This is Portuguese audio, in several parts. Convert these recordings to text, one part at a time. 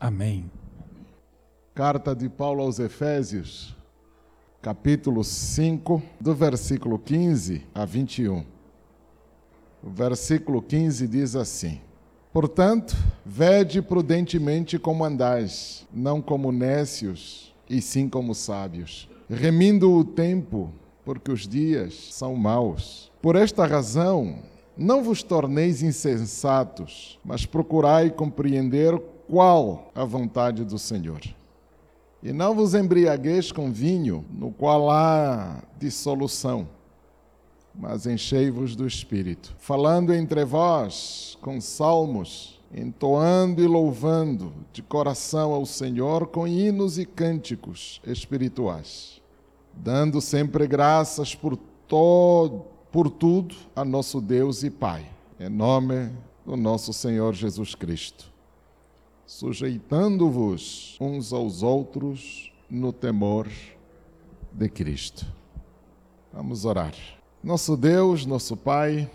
Amém. Carta de Paulo aos Efésios, capítulo 5, do versículo 15 a 21. O versículo 15 diz assim: Portanto, vede prudentemente como andais, não como nécios, e sim como sábios, remindo o tempo, porque os dias são maus. Por esta razão, não vos torneis insensatos, mas procurai compreender qual a vontade do Senhor. E não vos embriagueis com vinho, no qual há dissolução, mas enchei-vos do Espírito, falando entre vós com salmos, entoando e louvando de coração ao Senhor com hinos e cânticos espirituais, dando sempre graças por todo, por tudo a nosso Deus e Pai, em nome do nosso Senhor Jesus Cristo sujeitando-vos uns aos outros no temor de Cristo. Vamos orar. Nosso Deus, nosso Pai,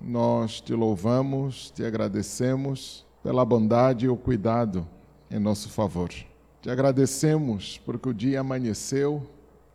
nós te louvamos, te agradecemos pela bondade e o cuidado em nosso favor. Te agradecemos porque o dia amanheceu,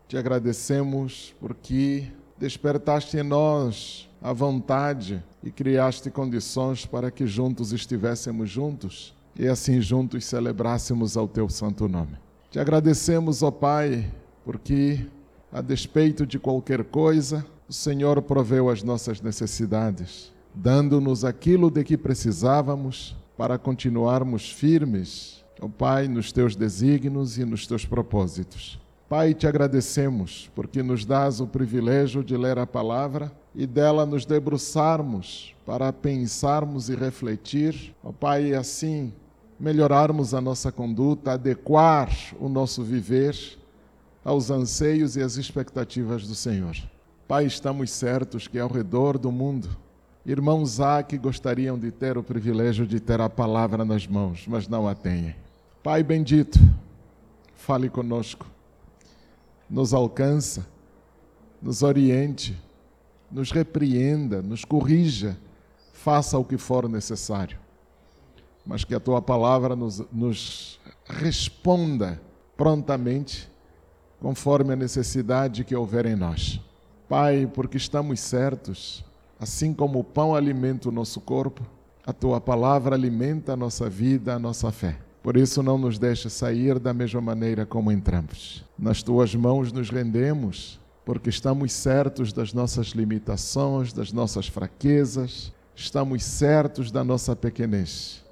te agradecemos porque despertaste em nós a vontade e criaste condições para que juntos estivéssemos juntos e assim juntos celebrássemos ao teu santo nome. Te agradecemos, ó Pai, porque, a despeito de qualquer coisa, o Senhor proveu as nossas necessidades, dando-nos aquilo de que precisávamos para continuarmos firmes, ó Pai, nos teus desígnios e nos teus propósitos. Pai, te agradecemos porque nos dás o privilégio de ler a palavra e dela nos debruçarmos para pensarmos e refletir. Ó Pai, assim melhorarmos a nossa conduta, adequar o nosso viver aos anseios e às expectativas do Senhor. Pai, estamos certos que ao redor do mundo, irmãos há que gostariam de ter o privilégio de ter a palavra nas mãos, mas não a têm. Pai bendito, fale conosco, nos alcança, nos oriente, nos repreenda, nos corrija, faça o que for necessário mas que a tua palavra nos, nos responda prontamente, conforme a necessidade que houver em nós. Pai, porque estamos certos, assim como o pão alimenta o nosso corpo, a tua palavra alimenta a nossa vida, a nossa fé. Por isso, não nos deixe sair da mesma maneira como entramos. Nas tuas mãos nos rendemos, porque estamos certos das nossas limitações, das nossas fraquezas, estamos certos da nossa pequenez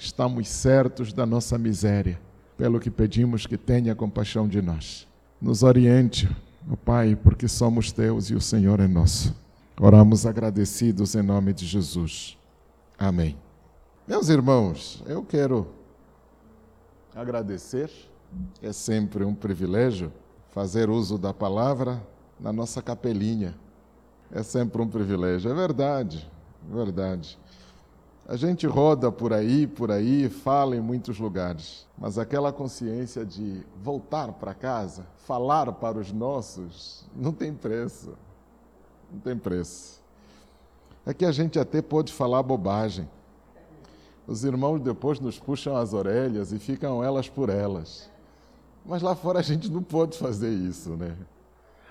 estamos certos da nossa miséria, pelo que pedimos que tenha compaixão de nós. Nos oriente, ó Pai, porque somos teus e o Senhor é nosso. Oramos agradecidos em nome de Jesus. Amém. Meus irmãos, eu quero agradecer, é sempre um privilégio fazer uso da palavra na nossa capelinha. É sempre um privilégio, é verdade, é verdade. A gente roda por aí, por aí, fala em muitos lugares, mas aquela consciência de voltar para casa, falar para os nossos, não tem preço. Não tem preço. É que a gente até pode falar bobagem. Os irmãos depois nos puxam as orelhas e ficam elas por elas. Mas lá fora a gente não pode fazer isso, né?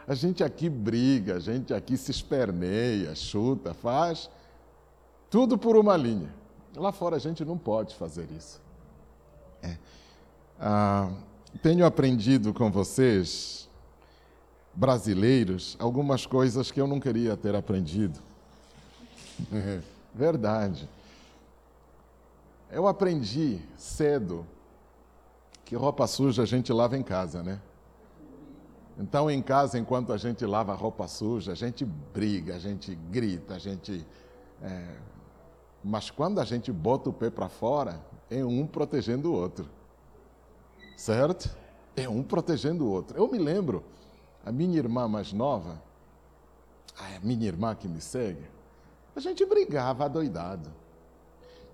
A gente aqui briga, a gente aqui se esperneia, chuta, faz tudo por uma linha. Lá fora a gente não pode fazer isso. É. Ah, tenho aprendido com vocês, brasileiros, algumas coisas que eu não queria ter aprendido. É, verdade. Eu aprendi cedo que roupa suja a gente lava em casa, né? Então, em casa, enquanto a gente lava roupa suja, a gente briga, a gente grita, a gente é, mas quando a gente bota o pé para fora, é um protegendo o outro. Certo? É um protegendo o outro. Eu me lembro, a minha irmã mais nova, a minha irmã que me segue, a gente brigava adoidado.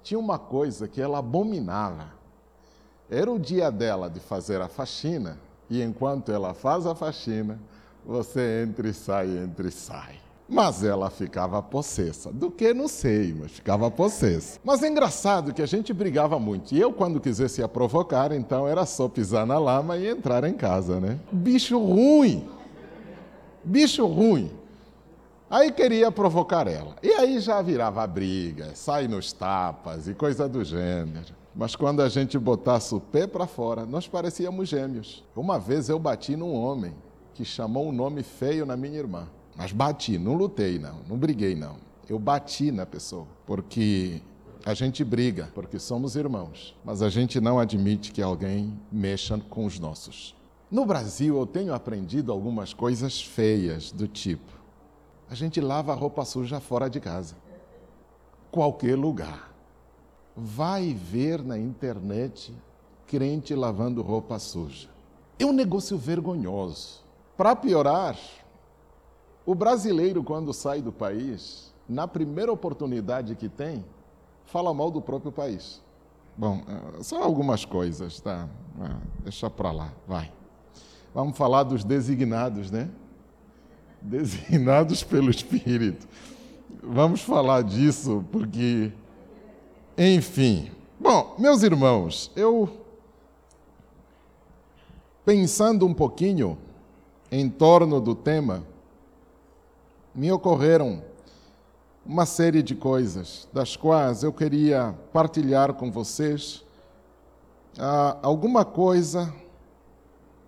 Tinha uma coisa que ela abominava. Era o dia dela de fazer a faxina, e enquanto ela faz a faxina, você entra e sai, entra e sai. Mas ela ficava possessa. Do que não sei, mas ficava possessa. Mas é engraçado que a gente brigava muito. E eu, quando quisesse a provocar, então era só pisar na lama e entrar em casa, né? Bicho ruim. Bicho ruim. Aí queria provocar ela. E aí já virava briga, sai nos tapas e coisa do gênero. Mas quando a gente botasse o pé para fora, nós parecíamos gêmeos. Uma vez eu bati num homem que chamou um nome feio na minha irmã. Mas bati, não lutei não, não briguei não. Eu bati na pessoa, porque a gente briga, porque somos irmãos, mas a gente não admite que alguém mexa com os nossos. No Brasil, eu tenho aprendido algumas coisas feias do tipo: a gente lava a roupa suja fora de casa, qualquer lugar. Vai ver na internet crente lavando roupa suja. É um negócio vergonhoso. Para piorar, o brasileiro, quando sai do país, na primeira oportunidade que tem, fala mal do próprio país. Bom, eh, só algumas coisas, tá? Ah, deixa para lá, vai. Vamos falar dos designados, né? Designados pelo Espírito. Vamos falar disso porque, enfim. Bom, meus irmãos, eu pensando um pouquinho em torno do tema, me ocorreram uma série de coisas, das quais eu queria partilhar com vocês ah, alguma coisa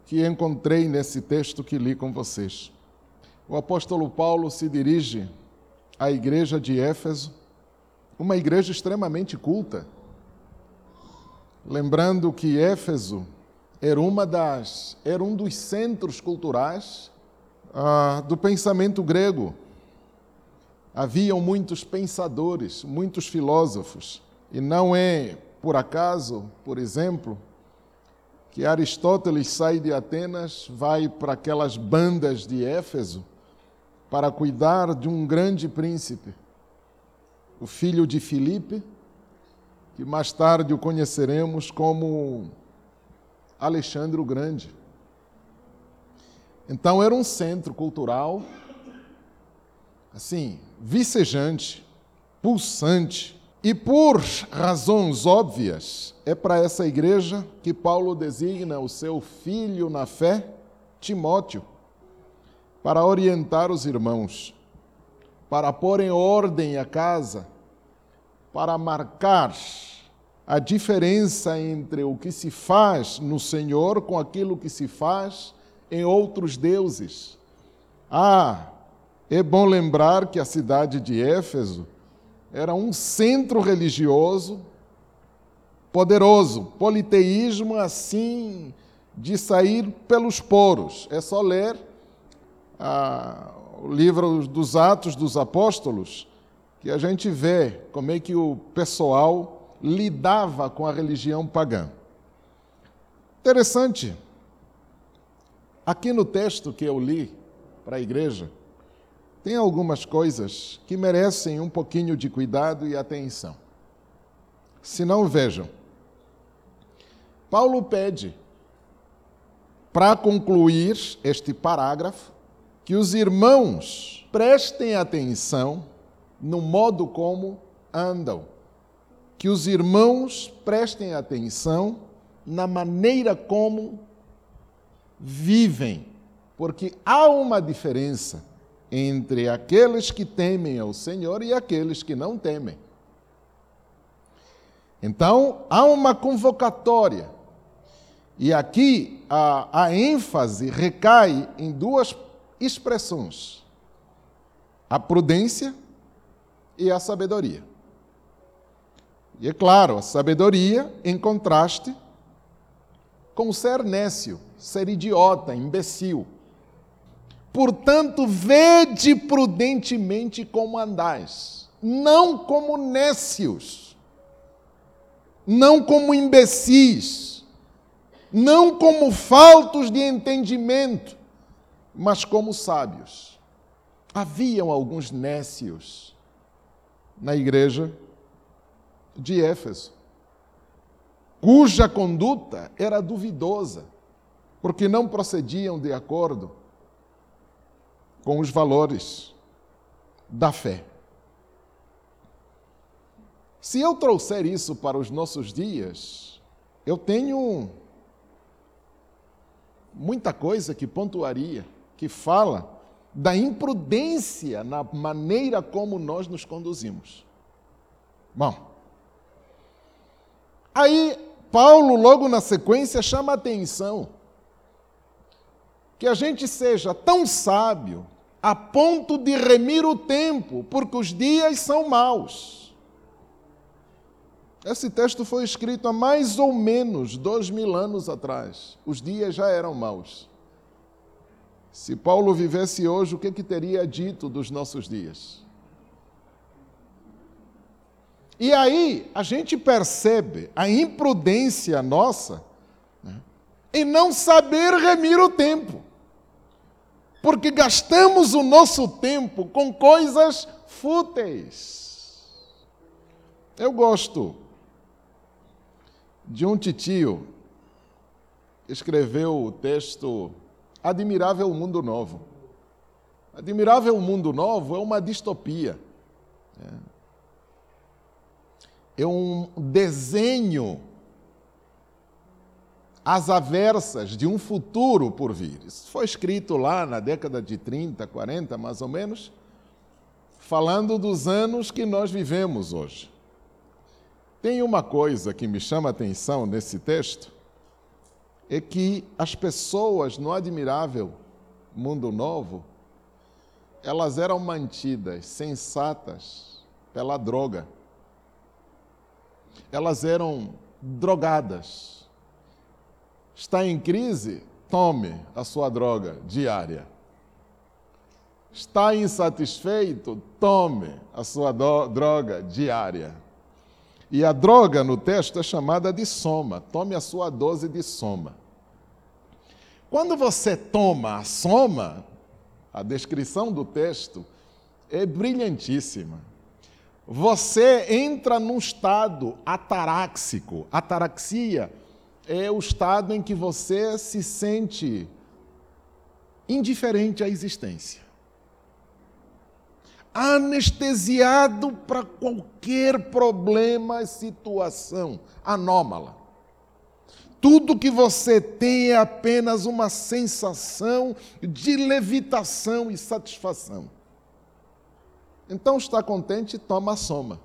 que encontrei nesse texto que li com vocês. O apóstolo Paulo se dirige à igreja de Éfeso, uma igreja extremamente culta. Lembrando que Éfeso era uma das era um dos centros culturais ah, do pensamento grego. Haviam muitos pensadores, muitos filósofos, e não é por acaso, por exemplo, que Aristóteles sai de Atenas, vai para aquelas bandas de Éfeso para cuidar de um grande príncipe, o filho de Filipe, que mais tarde o conheceremos como Alexandre o Grande. Então era um centro cultural, assim, vicejante, pulsante. E por razões óbvias, é para essa igreja que Paulo designa o seu filho na fé, Timóteo, para orientar os irmãos, para pôr em ordem a casa, para marcar a diferença entre o que se faz no Senhor com aquilo que se faz em outros deuses. Ah, é bom lembrar que a cidade de Éfeso era um centro religioso poderoso, politeísmo assim de sair pelos poros. É só ler ah, o livro dos Atos dos Apóstolos que a gente vê como é que o pessoal lidava com a religião pagã. Interessante Aqui no texto que eu li para a igreja, tem algumas coisas que merecem um pouquinho de cuidado e atenção. Se não, vejam. Paulo pede, para concluir este parágrafo, que os irmãos prestem atenção no modo como andam, que os irmãos prestem atenção na maneira como vivem, porque há uma diferença entre aqueles que temem ao Senhor e aqueles que não temem. Então, há uma convocatória. E aqui a, a ênfase recai em duas expressões: a prudência e a sabedoria. E é claro, a sabedoria em contraste com ser nécio, ser idiota, imbecil. Portanto, vede prudentemente como andais, não como nécios, não como imbecis, não como faltos de entendimento, mas como sábios. Haviam alguns nécios na igreja de Éfeso cuja conduta era duvidosa, porque não procediam de acordo com os valores da fé. Se eu trouxer isso para os nossos dias, eu tenho muita coisa que pontuaria, que fala da imprudência na maneira como nós nos conduzimos. Bom, aí Paulo, logo na sequência, chama a atenção que a gente seja tão sábio a ponto de remir o tempo, porque os dias são maus. Esse texto foi escrito há mais ou menos dois mil anos atrás. Os dias já eram maus. Se Paulo vivesse hoje, o que, que teria dito dos nossos dias? E aí a gente percebe a imprudência nossa né, em não saber remir o tempo. Porque gastamos o nosso tempo com coisas fúteis. Eu gosto de um titio, escreveu o texto Admirável Mundo Novo. Admirável Mundo Novo é uma distopia. É um desenho às aversas de um futuro por vir. Isso foi escrito lá na década de 30, 40, mais ou menos, falando dos anos que nós vivemos hoje. Tem uma coisa que me chama a atenção nesse texto, é que as pessoas no admirável mundo novo, elas eram mantidas sensatas pela droga. Elas eram drogadas Está em crise? Tome a sua droga diária. Está insatisfeito? Tome a sua droga diária. E a droga no texto é chamada de soma. Tome a sua dose de soma. Quando você toma a soma, a descrição do texto é brilhantíssima. Você entra num estado ataráxico, ataraxia é o estado em que você se sente indiferente à existência. Anestesiado para qualquer problema, situação anômala. Tudo que você tem é apenas uma sensação de levitação e satisfação. Então, está contente, toma soma.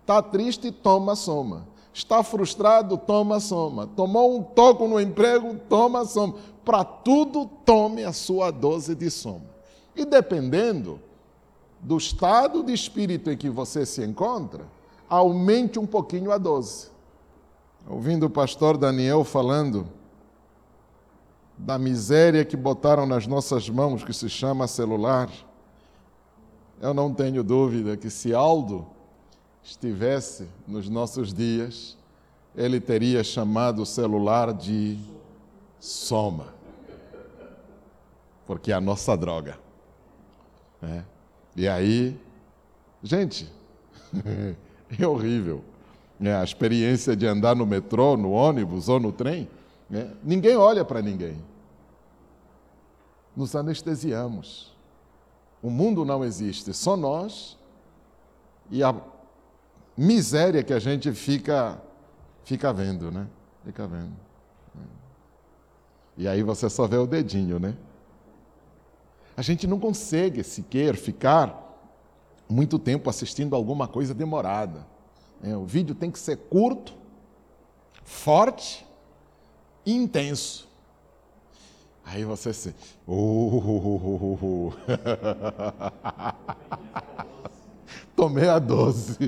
Está triste, toma soma. Está frustrado? Toma soma. Tomou um toco no emprego? Toma soma. Para tudo, tome a sua dose de soma. E dependendo do estado de espírito em que você se encontra, aumente um pouquinho a dose. Ouvindo o pastor Daniel falando da miséria que botaram nas nossas mãos, que se chama celular, eu não tenho dúvida que se Aldo estivesse nos nossos dias, ele teria chamado o celular de soma, porque é a nossa droga. Né? E aí, gente, é horrível. Né? A experiência de andar no metrô, no ônibus ou no trem, né? ninguém olha para ninguém. Nos anestesiamos. O mundo não existe, só nós e a miséria que a gente fica, fica vendo, né? Fica vendo. E aí você só vê o dedinho, né? A gente não consegue sequer ficar muito tempo assistindo alguma coisa demorada. É, o vídeo tem que ser curto, forte e intenso. Aí você se. Uh, tomei a 12.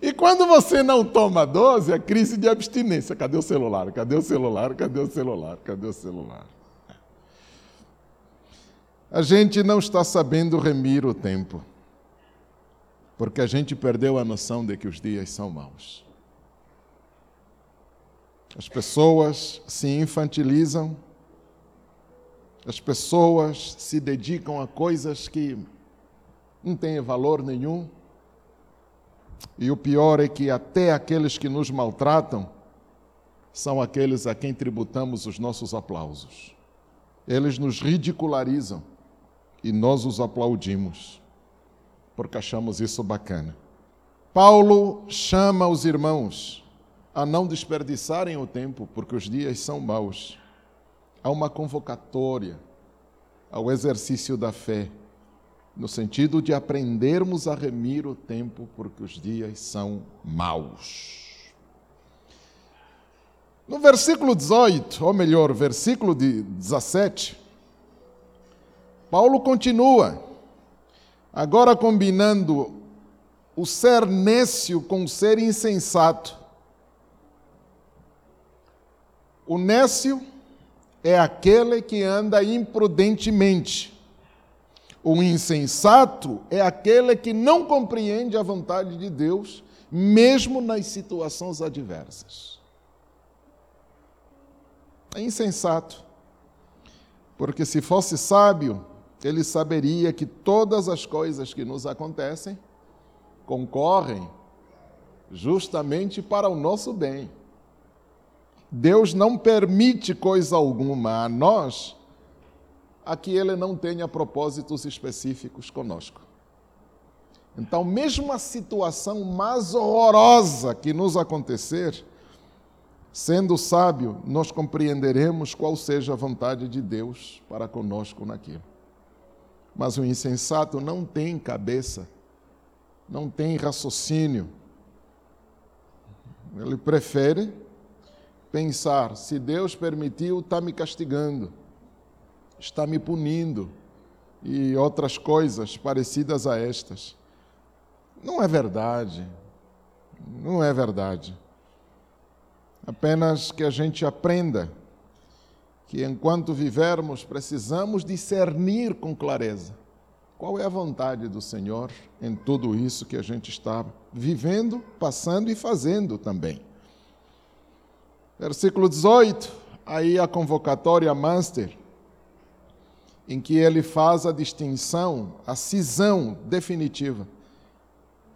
e quando você não toma 12, é crise de abstinência. Cadê o celular? Cadê o celular? Cadê o celular? Cadê o celular? A gente não está sabendo remir o tempo, porque a gente perdeu a noção de que os dias são maus. As pessoas se infantilizam, as pessoas se dedicam a coisas que não tem valor nenhum. E o pior é que até aqueles que nos maltratam são aqueles a quem tributamos os nossos aplausos. Eles nos ridicularizam e nós os aplaudimos, porque achamos isso bacana. Paulo chama os irmãos a não desperdiçarem o tempo, porque os dias são maus. Há uma convocatória ao exercício da fé, no sentido de aprendermos a remir o tempo, porque os dias são maus. No versículo 18, ou melhor, versículo 17, Paulo continua, agora combinando o ser nécio com o ser insensato. O nécio é aquele que anda imprudentemente. O insensato é aquele que não compreende a vontade de Deus, mesmo nas situações adversas é insensato. Porque se fosse sábio, ele saberia que todas as coisas que nos acontecem concorrem justamente para o nosso bem. Deus não permite coisa alguma a nós a que ele não tenha propósitos específicos conosco. Então, mesmo a situação mais horrorosa que nos acontecer, Sendo sábio, nós compreenderemos qual seja a vontade de Deus para conosco naquilo. Mas o insensato não tem cabeça, não tem raciocínio. Ele prefere pensar: se Deus permitiu, está me castigando, está me punindo e outras coisas parecidas a estas. Não é verdade. Não é verdade. Apenas que a gente aprenda que enquanto vivermos precisamos discernir com clareza qual é a vontade do Senhor em tudo isso que a gente está vivendo, passando e fazendo também. Versículo 18, aí a convocatória master, em que ele faz a distinção, a cisão definitiva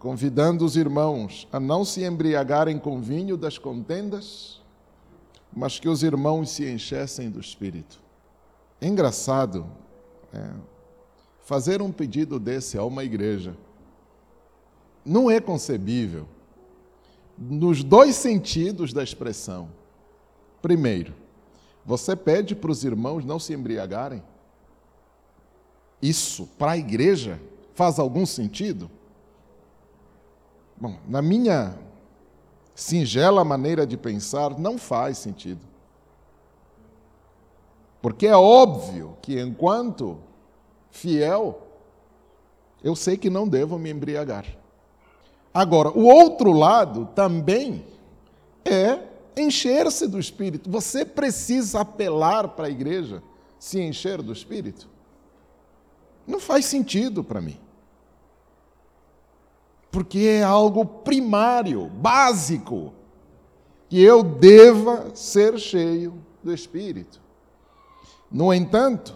convidando os irmãos a não se embriagarem com vinho das contendas, mas que os irmãos se enchessem do Espírito. É engraçado é, fazer um pedido desse a uma igreja. Não é concebível, nos dois sentidos da expressão. Primeiro, você pede para os irmãos não se embriagarem? Isso, para a igreja, faz algum sentido? Bom, na minha singela maneira de pensar, não faz sentido. Porque é óbvio que, enquanto fiel, eu sei que não devo me embriagar. Agora, o outro lado também é encher-se do Espírito. Você precisa apelar para a igreja se encher do Espírito? Não faz sentido para mim porque é algo primário, básico, que eu deva ser cheio do Espírito. No entanto,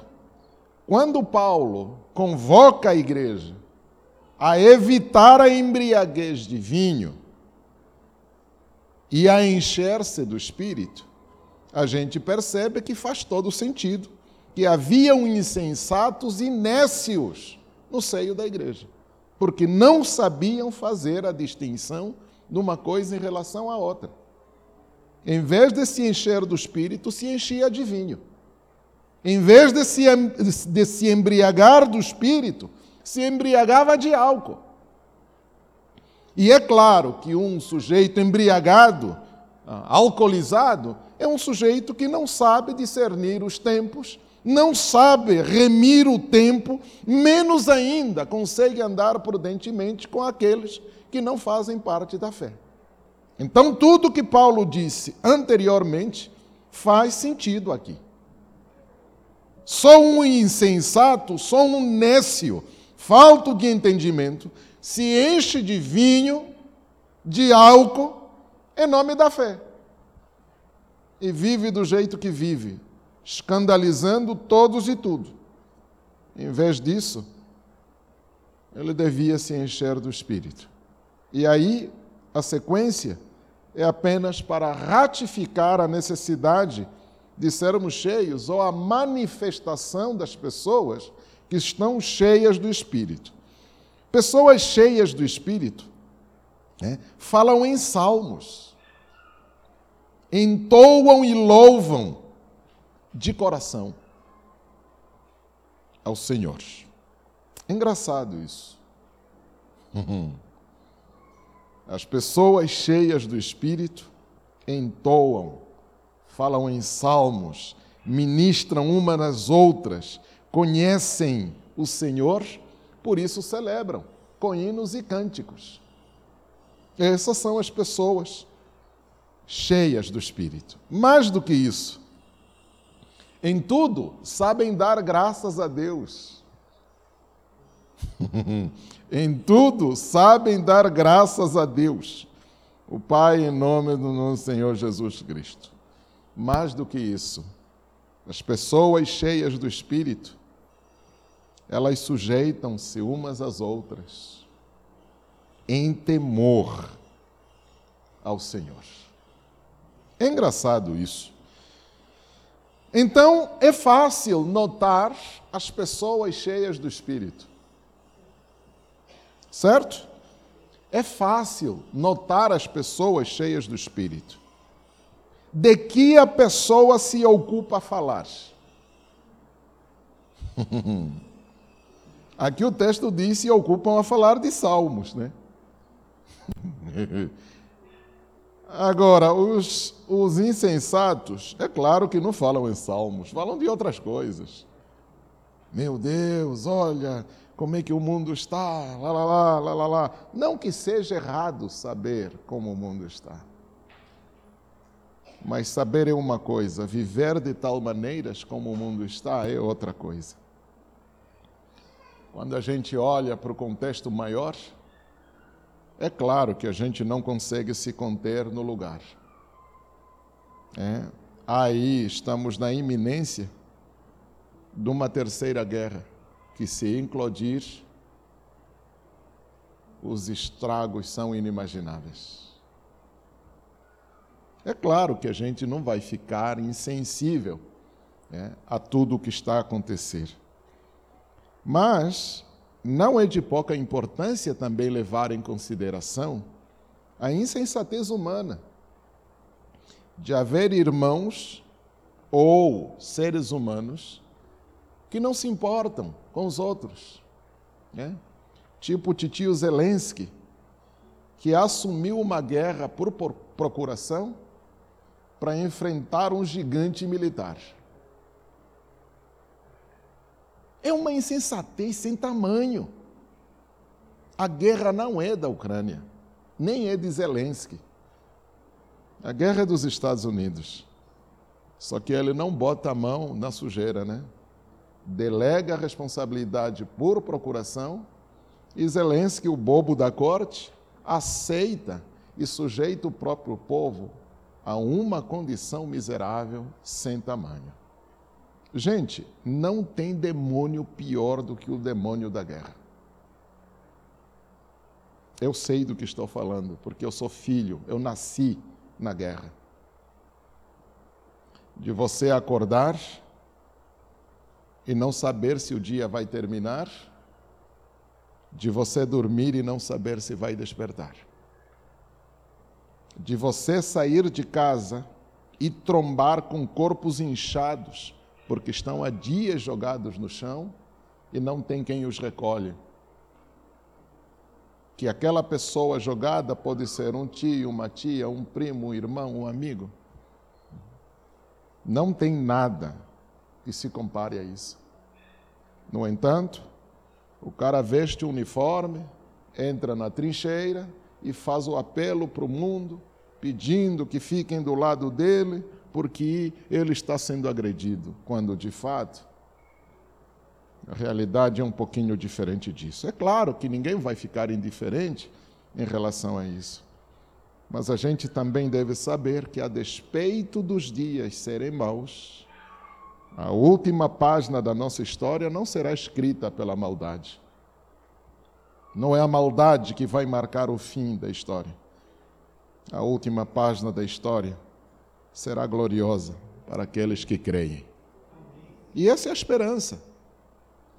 quando Paulo convoca a igreja a evitar a embriaguez de vinho e a encher-se do Espírito, a gente percebe que faz todo sentido, que haviam insensatos e nécios no seio da igreja porque não sabiam fazer a distinção de uma coisa em relação à outra. Em vez de se encher do espírito, se enchia de vinho. Em vez de se, de se embriagar do espírito, se embriagava de álcool. E é claro que um sujeito embriagado, ah, alcoolizado, é um sujeito que não sabe discernir os tempos não sabe remir o tempo, menos ainda consegue andar prudentemente com aqueles que não fazem parte da fé. Então, tudo que Paulo disse anteriormente faz sentido aqui. Só um insensato, só um nécio, falto de entendimento, se enche de vinho, de álcool, em nome da fé. E vive do jeito que vive, escandalizando todos e tudo. Em vez disso, ele devia se encher do Espírito. E aí, a sequência é apenas para ratificar a necessidade de sermos cheios ou a manifestação das pessoas que estão cheias do Espírito. Pessoas cheias do Espírito né, falam em salmos, entoam e louvam de coração ao Senhor. Engraçado isso. As pessoas cheias do Espírito entoam, falam em salmos, ministram uma nas outras, conhecem o Senhor, por isso celebram com hinos e cânticos. Essas são as pessoas cheias do Espírito. Mais do que isso, em tudo sabem dar graças a Deus. em tudo sabem dar graças a Deus, o Pai, em nome do nosso Senhor Jesus Cristo. Mais do que isso, as pessoas cheias do Espírito, elas sujeitam-se umas às outras, em temor ao Senhor. É engraçado isso. Então, é fácil notar as pessoas cheias do Espírito. Certo? É fácil notar as pessoas cheias do Espírito. De que a pessoa se ocupa a falar? Aqui o texto diz se ocupam a falar de salmos, né? Agora, os, os insensatos, é claro que não falam em salmos, falam de outras coisas. Meu Deus, olha como é que o mundo está, lá, lá, lá, lá, lá, lá. Não que seja errado saber como o mundo está. Mas saber é uma coisa, viver de tal maneira como o mundo está é outra coisa. Quando a gente olha para o contexto maior, é claro que a gente não consegue se conter no lugar. É, aí estamos na iminência de uma terceira guerra, que se implodir, os estragos são inimagináveis. É claro que a gente não vai ficar insensível é, a tudo o que está a acontecer. Mas não é de pouca importância também levar em consideração a insensatez humana de haver irmãos ou seres humanos que não se importam com os outros. Né? Tipo o titio Zelensky, que assumiu uma guerra por procuração para enfrentar um gigante militar. É uma insensatez sem tamanho. A guerra não é da Ucrânia, nem é de Zelensky. A guerra é dos Estados Unidos. Só que ele não bota a mão na sujeira, né? Delega a responsabilidade por procuração e Zelensky, o bobo da corte, aceita e sujeita o próprio povo a uma condição miserável sem tamanho. Gente, não tem demônio pior do que o demônio da guerra. Eu sei do que estou falando, porque eu sou filho, eu nasci na guerra. De você acordar e não saber se o dia vai terminar, de você dormir e não saber se vai despertar. De você sair de casa e trombar com corpos inchados, porque estão há dias jogados no chão e não tem quem os recolhe. Que aquela pessoa jogada pode ser um tio, uma tia, um primo, um irmão, um amigo. Não tem nada que se compare a isso. No entanto, o cara veste o uniforme, entra na trincheira e faz o apelo para o mundo, pedindo que fiquem do lado dele, porque ele está sendo agredido, quando de fato a realidade é um pouquinho diferente disso. É claro que ninguém vai ficar indiferente em relação a isso. Mas a gente também deve saber que, a despeito dos dias serem maus, a última página da nossa história não será escrita pela maldade. Não é a maldade que vai marcar o fim da história. A última página da história será gloriosa para aqueles que creem. E essa é a esperança.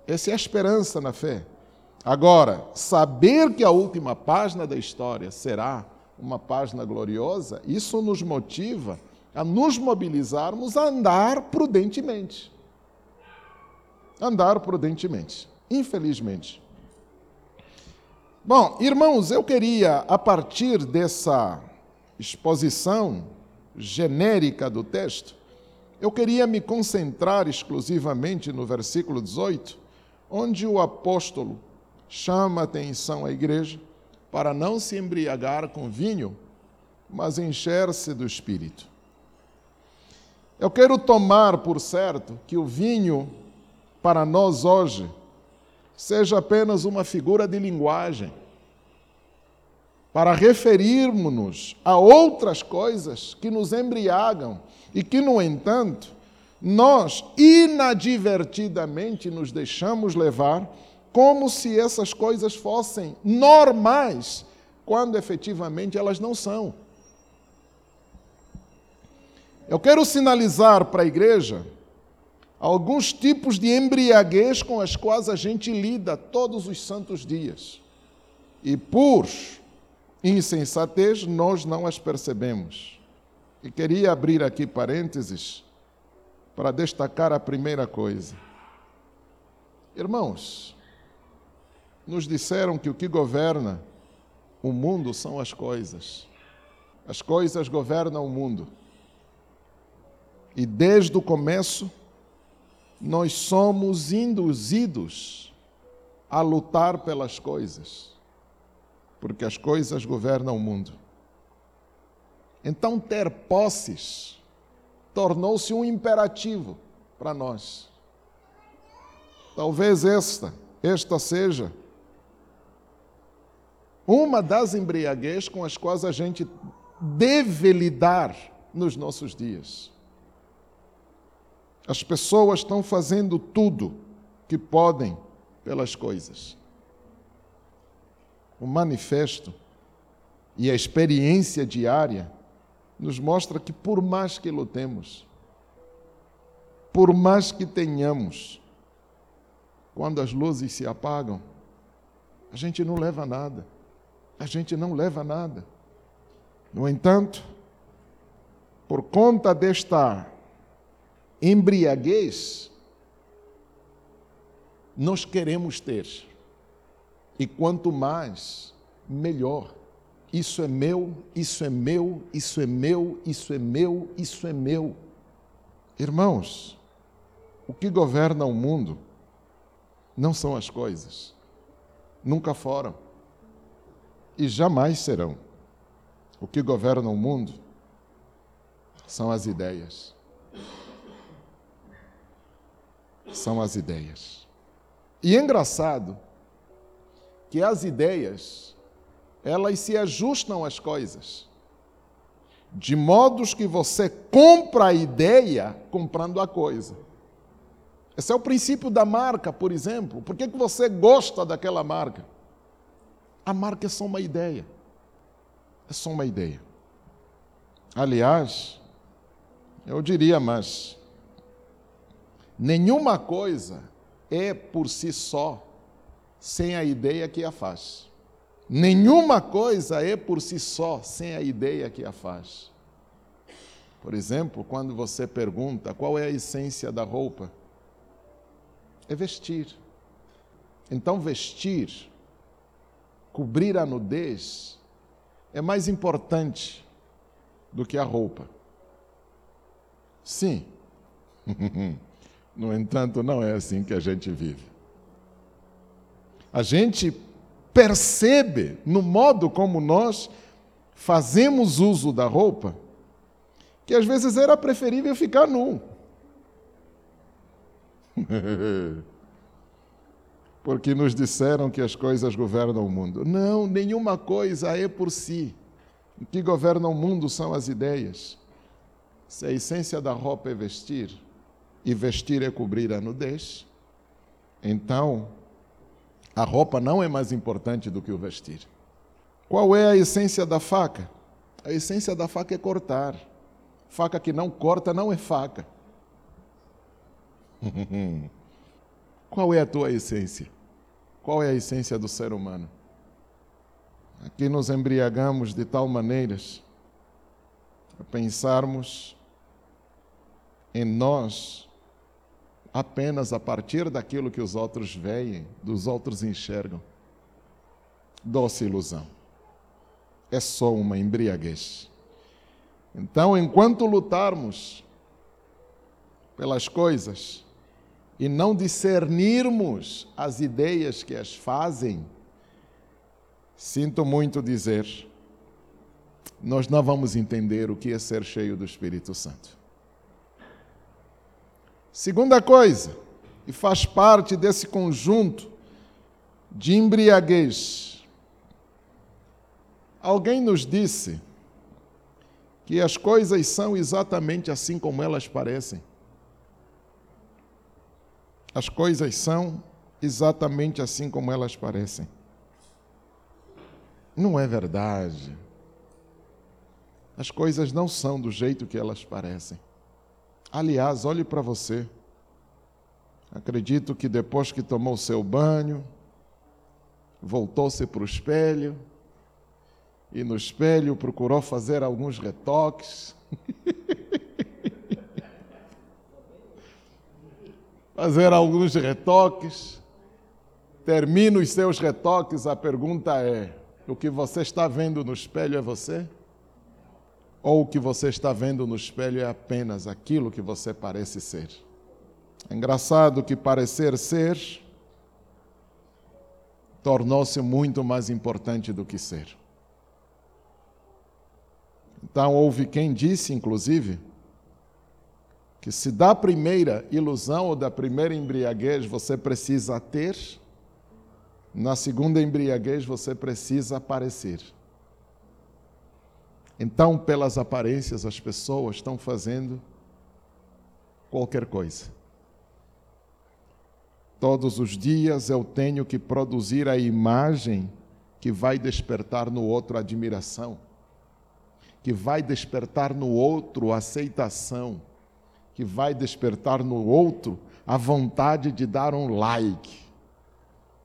Essa é a esperança na fé. Agora, saber que a última página da história será uma página gloriosa, isso nos motiva a nos mobilizarmos a andar prudentemente. Andar prudentemente, infelizmente. Bom, irmãos, eu queria, a partir dessa exposição genérica do texto, eu queria me concentrar exclusivamente no versículo 18, onde o apóstolo chama atenção à igreja para não se embriagar com vinho, mas encher-se do espírito. Eu quero tomar por certo que o vinho, para nós hoje, seja apenas uma figura de linguagem para referirmos-nos a outras coisas que nos embriagam e que, no entanto, nós inadvertidamente nos deixamos levar como se essas coisas fossem normais, quando efetivamente elas não são. Eu quero sinalizar para a igreja alguns tipos de embriaguez com as quais a gente lida todos os santos dias. E por insensatez, nós não as percebemos. E queria abrir aqui parênteses para destacar a primeira coisa. Irmãos, nos disseram que o que governa o mundo são as coisas. As coisas governam o mundo. E desde o começo, nós somos induzidos a lutar pelas coisas, porque as coisas governam o mundo. Então, ter posses tornou-se um imperativo para nós. Talvez esta, esta seja uma das embriaguez com as quais a gente deve lidar nos nossos dias. As pessoas estão fazendo tudo que podem pelas coisas. O manifesto e a experiência diária nos mostra que por mais que lutemos, por mais que tenhamos, quando as luzes se apagam, a gente não leva nada. A gente não leva nada. No entanto, por conta desta embriaguez, nós queremos ter. E quanto mais, melhor. Isso é meu, isso é meu, isso é meu, isso é meu, isso é meu. Irmãos, o que governa o mundo não são as coisas, nunca foram e jamais serão. O que governa o mundo são as ideias são as ideias. E é engraçado que as ideias, elas se ajustam às coisas. De modos que você compra a ideia comprando a coisa. Esse é o princípio da marca, por exemplo. Por que, que você gosta daquela marca? A marca é só uma ideia. É só uma ideia. Aliás, eu diria mais: Nenhuma coisa é por si só sem a ideia que a faz. Nenhuma coisa é por si só sem a ideia que a faz. Por exemplo, quando você pergunta qual é a essência da roupa, é vestir. Então, vestir, cobrir a nudez, é mais importante do que a roupa. Sim. No entanto, não é assim que a gente vive. A gente percebe no modo como nós fazemos uso da roupa que às vezes era preferível ficar nu. Porque nos disseram que as coisas governam o mundo. Não, nenhuma coisa é por si. O que governa o mundo são as ideias. Se a essência da roupa é vestir, e vestir é cobrir a nudez, então a roupa não é mais importante do que o vestir. Qual é a essência da faca? A essência da faca é cortar. Faca que não corta não é faca. Qual é a tua essência? Qual é a essência do ser humano? Aqui nos embriagamos de tal maneiras a pensarmos em nós apenas a partir daquilo que os outros veem, dos outros enxergam. Doce ilusão. É só uma embriaguez. Então, enquanto lutarmos pelas coisas e não discernirmos as ideias que as fazem, sinto muito dizer, nós não vamos entender o que é ser cheio do Espírito Santo. Segunda coisa, e faz parte desse conjunto de embriaguez. Alguém nos disse que as coisas são exatamente assim como elas parecem. As coisas são exatamente assim como elas parecem. Não é verdade. As coisas não são do jeito que elas parecem. Aliás, olhe para você. Acredito que depois que tomou seu banho, voltou-se para o espelho e no espelho procurou fazer alguns retoques. fazer alguns retoques. Termina os seus retoques, a pergunta é: o que você está vendo no espelho é você? Ou o que você está vendo no espelho é apenas aquilo que você parece ser. É engraçado que parecer ser tornou-se muito mais importante do que ser. Então, houve quem disse, inclusive, que se da primeira ilusão ou da primeira embriaguez você precisa ter, na segunda embriaguez você precisa aparecer. Então, pelas aparências, as pessoas estão fazendo qualquer coisa. Todos os dias eu tenho que produzir a imagem que vai despertar no outro admiração, que vai despertar no outro aceitação, que vai despertar no outro a vontade de dar um like.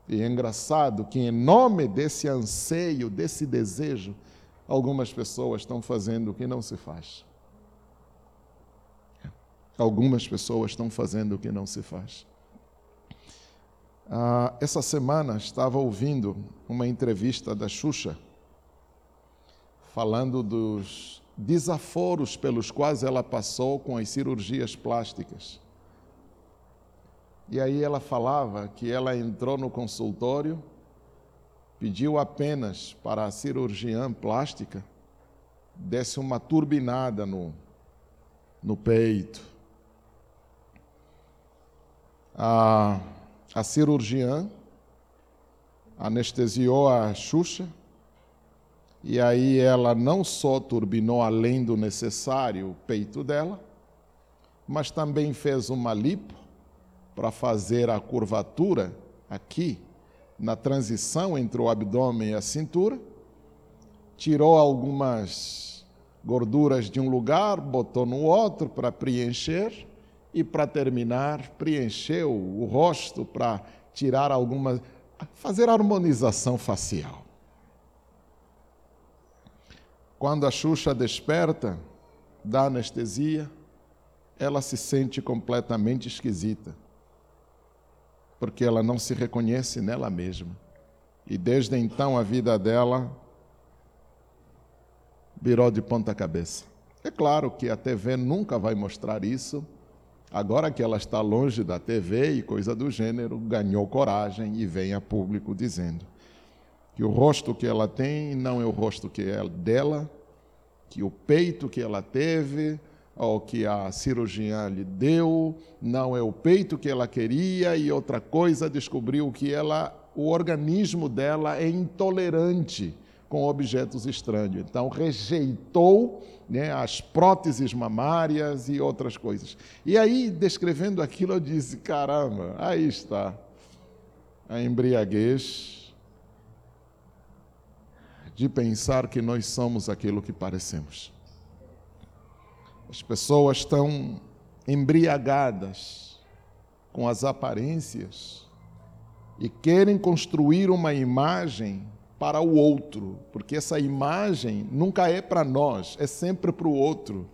E é engraçado que, em nome desse anseio, desse desejo, algumas pessoas estão fazendo o que não se faz. Algumas pessoas estão fazendo o que não se faz. Ah, essa semana estava ouvindo uma entrevista da Xuxa, falando dos desaforos pelos quais ela passou com as cirurgias plásticas. E aí ela falava que ela entrou no consultório pediu apenas para a cirurgiã plástica desse uma turbinada no, no peito. A, a cirurgiã anestesiou a Xuxa e aí ela não só turbinou além do necessário o peito dela, mas também fez uma lipo para fazer a curvatura aqui na transição entre o abdômen e a cintura, tirou algumas gorduras de um lugar, botou no outro para preencher e para terminar preencheu o rosto para tirar algumas fazer harmonização facial. Quando a Xuxa desperta da anestesia, ela se sente completamente esquisita porque ela não se reconhece nela mesma. E desde então a vida dela virou de ponta cabeça. É claro que a TV nunca vai mostrar isso. Agora que ela está longe da TV e coisa do gênero, ganhou coragem e vem a público dizendo que o rosto que ela tem não é o rosto que é dela, que o peito que ela teve o que a cirurgiã lhe deu, não é o peito que ela queria, e outra coisa, descobriu que ela, o organismo dela é intolerante com objetos estranhos. Então, rejeitou né, as próteses mamárias e outras coisas. E aí, descrevendo aquilo, eu disse: caramba, aí está a embriaguez de pensar que nós somos aquilo que parecemos. As pessoas estão embriagadas com as aparências e querem construir uma imagem para o outro, porque essa imagem nunca é para nós, é sempre para o outro.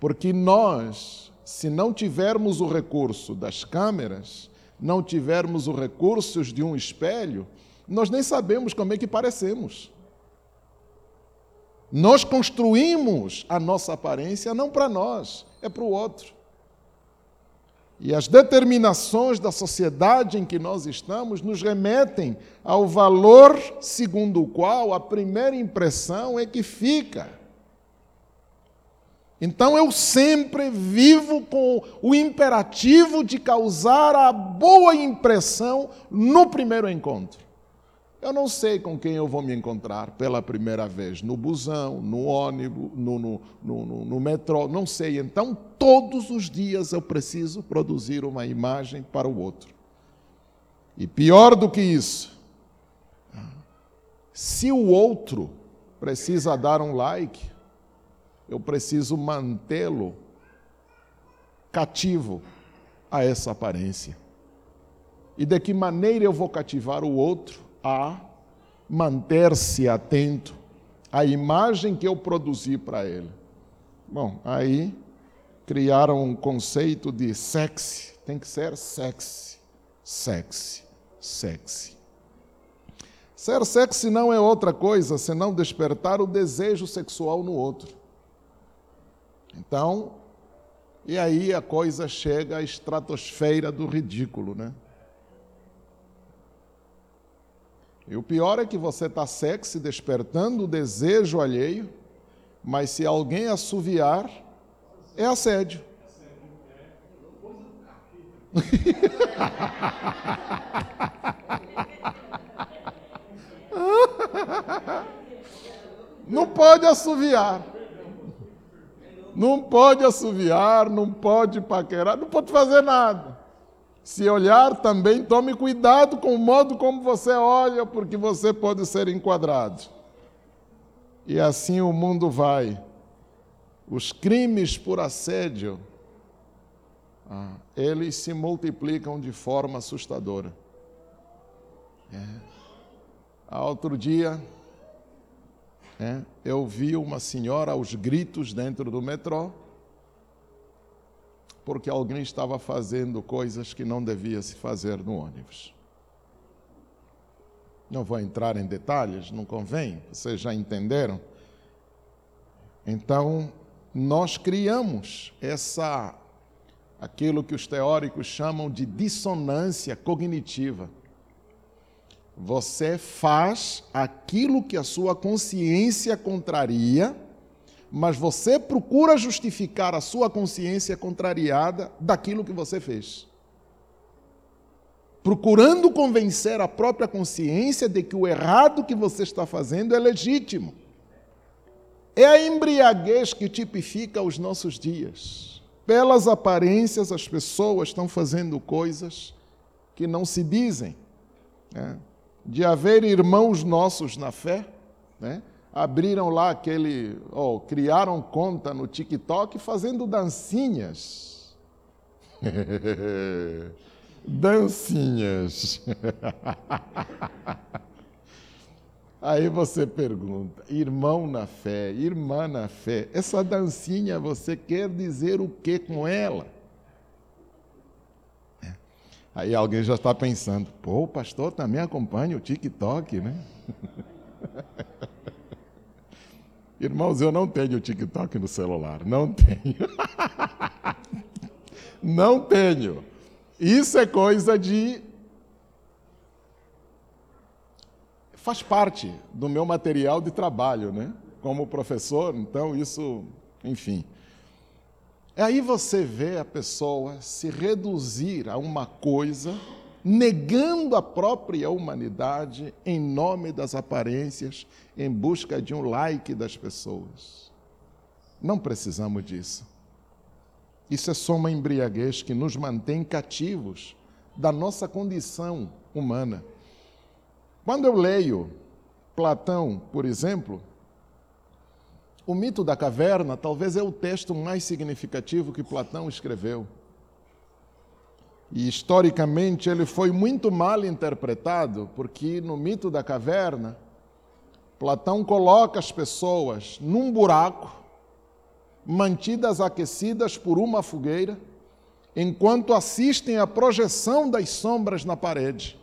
Porque nós, se não tivermos o recurso das câmeras, não tivermos os recursos de um espelho, nós nem sabemos como é que parecemos. Nós construímos a nossa aparência não para nós, é para o outro. E as determinações da sociedade em que nós estamos nos remetem ao valor segundo o qual a primeira impressão é que fica. Então eu sempre vivo com o imperativo de causar a boa impressão no primeiro encontro. Eu não sei com quem eu vou me encontrar pela primeira vez, no busão, no ônibus, no, no, no, no, metrô, não sei. Então, todos os dias eu preciso produzir uma imagem para o outro. E pior do que isso, se o outro precisa dar um like, eu preciso mantê-lo cativo a essa aparência. E de que maneira eu vou cativar o outro? A manter-se atento à imagem que eu produzi para ele. Bom, aí criaram um conceito de sexy, tem que ser sexy, sexy, sexy. Ser sexy não é outra coisa senão despertar o desejo sexual no outro. Então, e aí a coisa chega à estratosfera do ridículo, né? E o pior é que você está sexy, despertando o desejo alheio, mas se alguém assoviar, é assédio. Não pode assoviar. Não pode assoviar, não pode paquerar, não pode fazer nada. Se olhar também, tome cuidado com o modo como você olha, porque você pode ser enquadrado. E assim o mundo vai. Os crimes por assédio, ah, eles se multiplicam de forma assustadora. É. Há outro dia, é, eu vi uma senhora aos gritos dentro do metrô porque alguém estava fazendo coisas que não devia se fazer no ônibus. Não vou entrar em detalhes, não convém, vocês já entenderam. Então, nós criamos essa aquilo que os teóricos chamam de dissonância cognitiva. Você faz aquilo que a sua consciência contraria mas você procura justificar a sua consciência contrariada daquilo que você fez. Procurando convencer a própria consciência de que o errado que você está fazendo é legítimo. É a embriaguez que tipifica os nossos dias. Pelas aparências, as pessoas estão fazendo coisas que não se dizem. Né? De haver irmãos nossos na fé, né? Abriram lá aquele, oh, criaram conta no TikTok fazendo dancinhas. dancinhas. Aí você pergunta, irmão na fé, irmã na fé, essa dancinha você quer dizer o que com ela? Aí alguém já está pensando, pô, o pastor também acompanha o TikTok, né? Irmãos, eu não tenho TikTok no celular, não tenho. não tenho. Isso é coisa de. Faz parte do meu material de trabalho, né? Como professor, então isso, enfim. Aí você vê a pessoa se reduzir a uma coisa negando a própria humanidade em nome das aparências, em busca de um like das pessoas. Não precisamos disso. Isso é só uma embriaguez que nos mantém cativos da nossa condição humana. Quando eu leio Platão, por exemplo, o mito da caverna talvez é o texto mais significativo que Platão escreveu. E historicamente ele foi muito mal interpretado, porque no mito da caverna, Platão coloca as pessoas num buraco, mantidas aquecidas por uma fogueira, enquanto assistem à projeção das sombras na parede.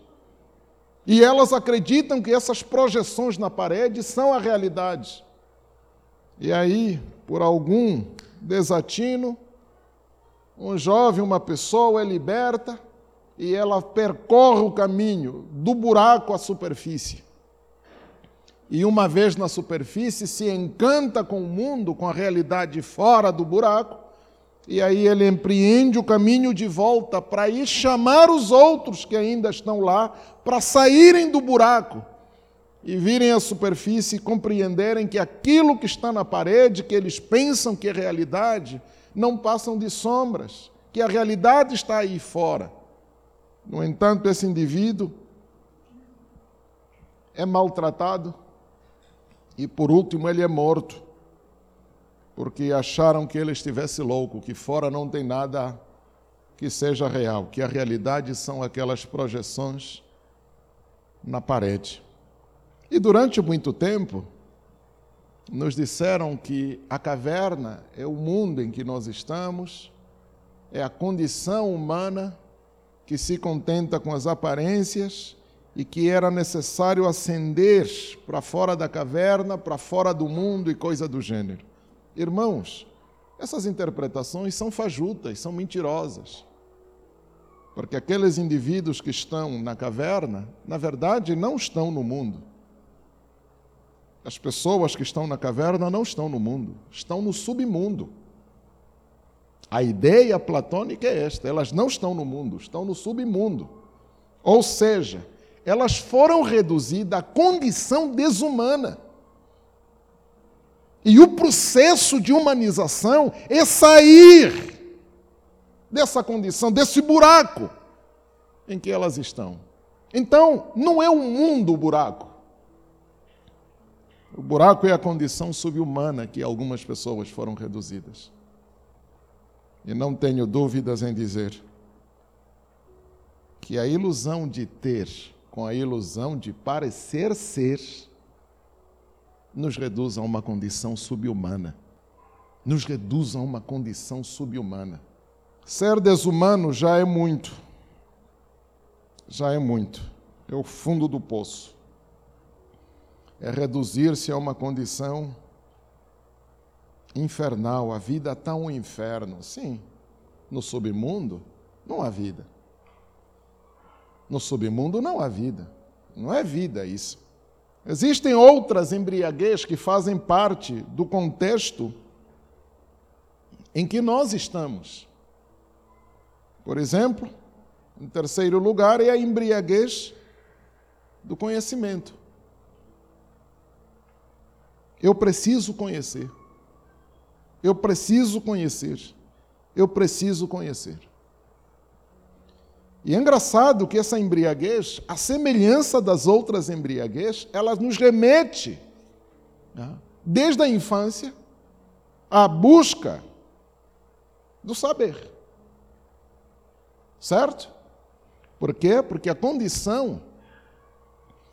E elas acreditam que essas projeções na parede são a realidade. E aí, por algum desatino, um jovem, uma pessoa é liberta e ela percorre o caminho do buraco à superfície. E uma vez na superfície, se encanta com o mundo, com a realidade fora do buraco, e aí ele empreende o caminho de volta para ir chamar os outros que ainda estão lá para saírem do buraco e virem à superfície e compreenderem que aquilo que está na parede, que eles pensam que é realidade, não passam de sombras, que a realidade está aí fora. No entanto, esse indivíduo é maltratado e, por último, ele é morto, porque acharam que ele estivesse louco, que fora não tem nada que seja real, que a realidade são aquelas projeções na parede. E durante muito tempo, nos disseram que a caverna é o mundo em que nós estamos, é a condição humana que se contenta com as aparências e que era necessário ascender para fora da caverna, para fora do mundo e coisa do gênero. Irmãos, essas interpretações são fajutas, são mentirosas. Porque aqueles indivíduos que estão na caverna, na verdade, não estão no mundo. As pessoas que estão na caverna não estão no mundo, estão no submundo. A ideia platônica é esta: elas não estão no mundo, estão no submundo. Ou seja, elas foram reduzidas à condição desumana. E o processo de humanização é sair dessa condição, desse buraco em que elas estão. Então, não é o mundo o buraco. O buraco é a condição subhumana que algumas pessoas foram reduzidas. E não tenho dúvidas em dizer que a ilusão de ter com a ilusão de parecer ser nos reduz a uma condição subhumana. Nos reduz a uma condição subhumana. Ser desumano já é muito. Já é muito. É o fundo do poço é reduzir-se a uma condição infernal. A vida está um inferno. Sim, no submundo não há vida. No submundo não há vida. Não é vida isso. Existem outras embriaguez que fazem parte do contexto em que nós estamos. Por exemplo, em terceiro lugar, é a embriaguez do conhecimento. Eu preciso conhecer. Eu preciso conhecer. Eu preciso conhecer. E é engraçado que essa embriaguez, a semelhança das outras embriaguez, ela nos remete, né, desde a infância, à busca do saber. Certo? Por quê? Porque a condição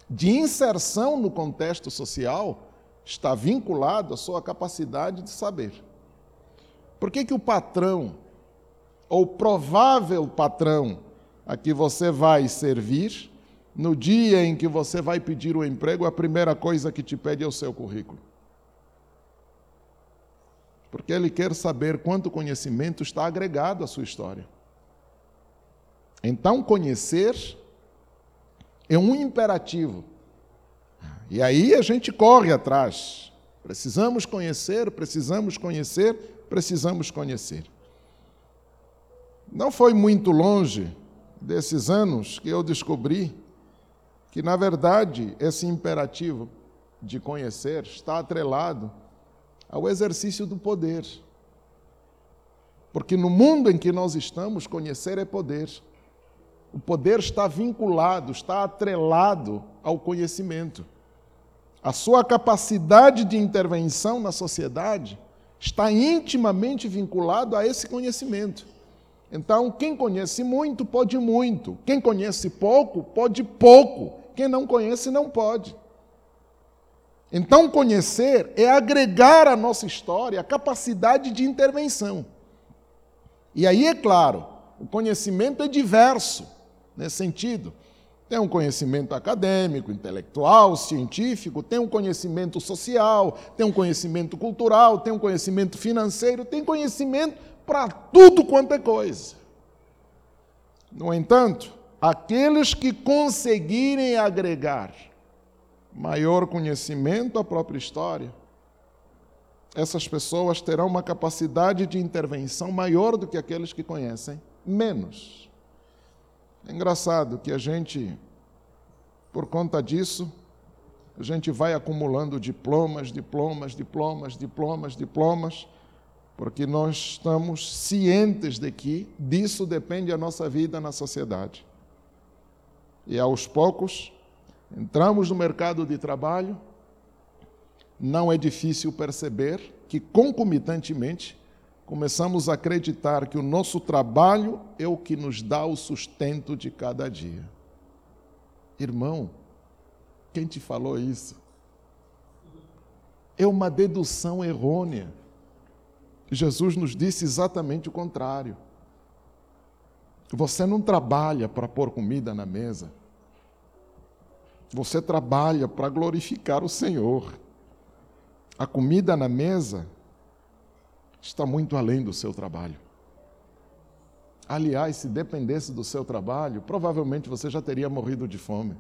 de inserção no contexto social está vinculado à sua capacidade de saber. Por que, que o patrão, ou provável patrão, a que você vai servir, no dia em que você vai pedir o emprego, a primeira coisa que te pede é o seu currículo? Porque ele quer saber quanto conhecimento está agregado à sua história. Então, conhecer é um imperativo e aí a gente corre atrás. Precisamos conhecer, precisamos conhecer, precisamos conhecer. Não foi muito longe desses anos que eu descobri que, na verdade, esse imperativo de conhecer está atrelado ao exercício do poder. Porque no mundo em que nós estamos, conhecer é poder. O poder está vinculado, está atrelado ao conhecimento. A sua capacidade de intervenção na sociedade está intimamente vinculado a esse conhecimento. Então, quem conhece muito, pode muito. Quem conhece pouco, pode pouco. Quem não conhece, não pode. Então, conhecer é agregar à nossa história a capacidade de intervenção. E aí, é claro, o conhecimento é diverso nesse sentido. Tem um conhecimento acadêmico, intelectual, científico, tem um conhecimento social, tem um conhecimento cultural, tem um conhecimento financeiro, tem conhecimento para tudo quanto é coisa. No entanto, aqueles que conseguirem agregar maior conhecimento à própria história, essas pessoas terão uma capacidade de intervenção maior do que aqueles que conhecem menos. É engraçado que a gente, por conta disso, a gente vai acumulando diplomas, diplomas, diplomas, diplomas, diplomas, porque nós estamos cientes de que disso depende a nossa vida na sociedade. E aos poucos, entramos no mercado de trabalho, não é difícil perceber que concomitantemente começamos a acreditar que o nosso trabalho é o que nos dá o sustento de cada dia. Irmão, quem te falou isso? É uma dedução errônea. Jesus nos disse exatamente o contrário. Você não trabalha para pôr comida na mesa. Você trabalha para glorificar o Senhor. A comida na mesa está muito além do seu trabalho. Aliás, se dependesse do seu trabalho, provavelmente você já teria morrido de fome.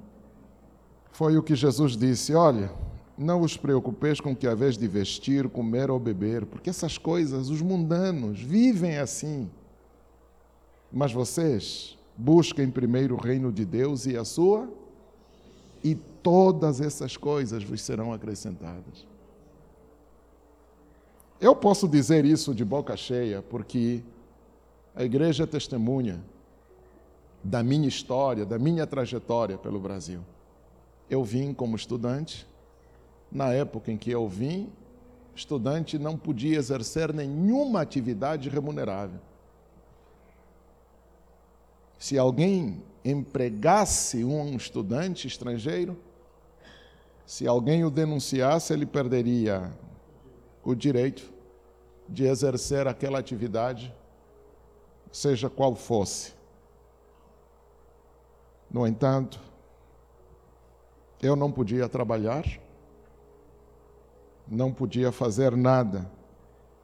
Foi o que Jesus disse: Olha, não vos preocupeis com que haveis de vestir, comer ou beber, porque essas coisas os mundanos vivem assim. Mas vocês busquem primeiro o reino de Deus e a sua, e todas essas coisas vos serão acrescentadas. Eu posso dizer isso de boca cheia, porque a igreja é testemunha da minha história, da minha trajetória pelo Brasil. Eu vim como estudante, na época em que eu vim, estudante não podia exercer nenhuma atividade remunerável. Se alguém empregasse um estudante estrangeiro, se alguém o denunciasse, ele perderia o direito de exercer aquela atividade, seja qual fosse. No entanto, eu não podia trabalhar, não podia fazer nada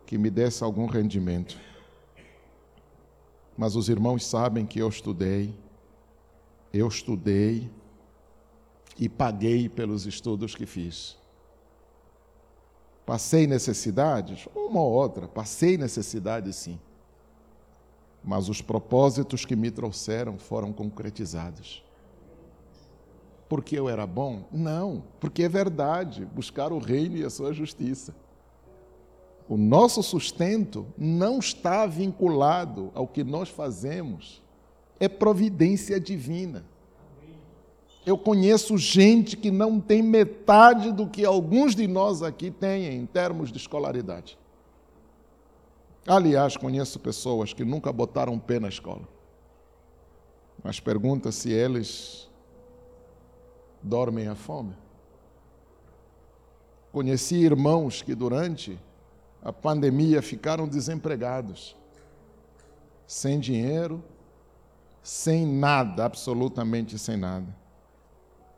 que me desse algum rendimento. Mas os irmãos sabem que eu estudei, eu estudei e paguei pelos estudos que fiz. Passei necessidades? Uma ou outra, passei necessidades sim. Mas os propósitos que me trouxeram foram concretizados. Porque eu era bom? Não, porque é verdade, buscar o reino e a sua justiça. O nosso sustento não está vinculado ao que nós fazemos, é providência divina. Eu conheço gente que não tem metade do que alguns de nós aqui têm em termos de escolaridade. Aliás, conheço pessoas que nunca botaram pé na escola. Mas pergunta se eles dormem à fome. Conheci irmãos que durante a pandemia ficaram desempregados, sem dinheiro, sem nada, absolutamente sem nada.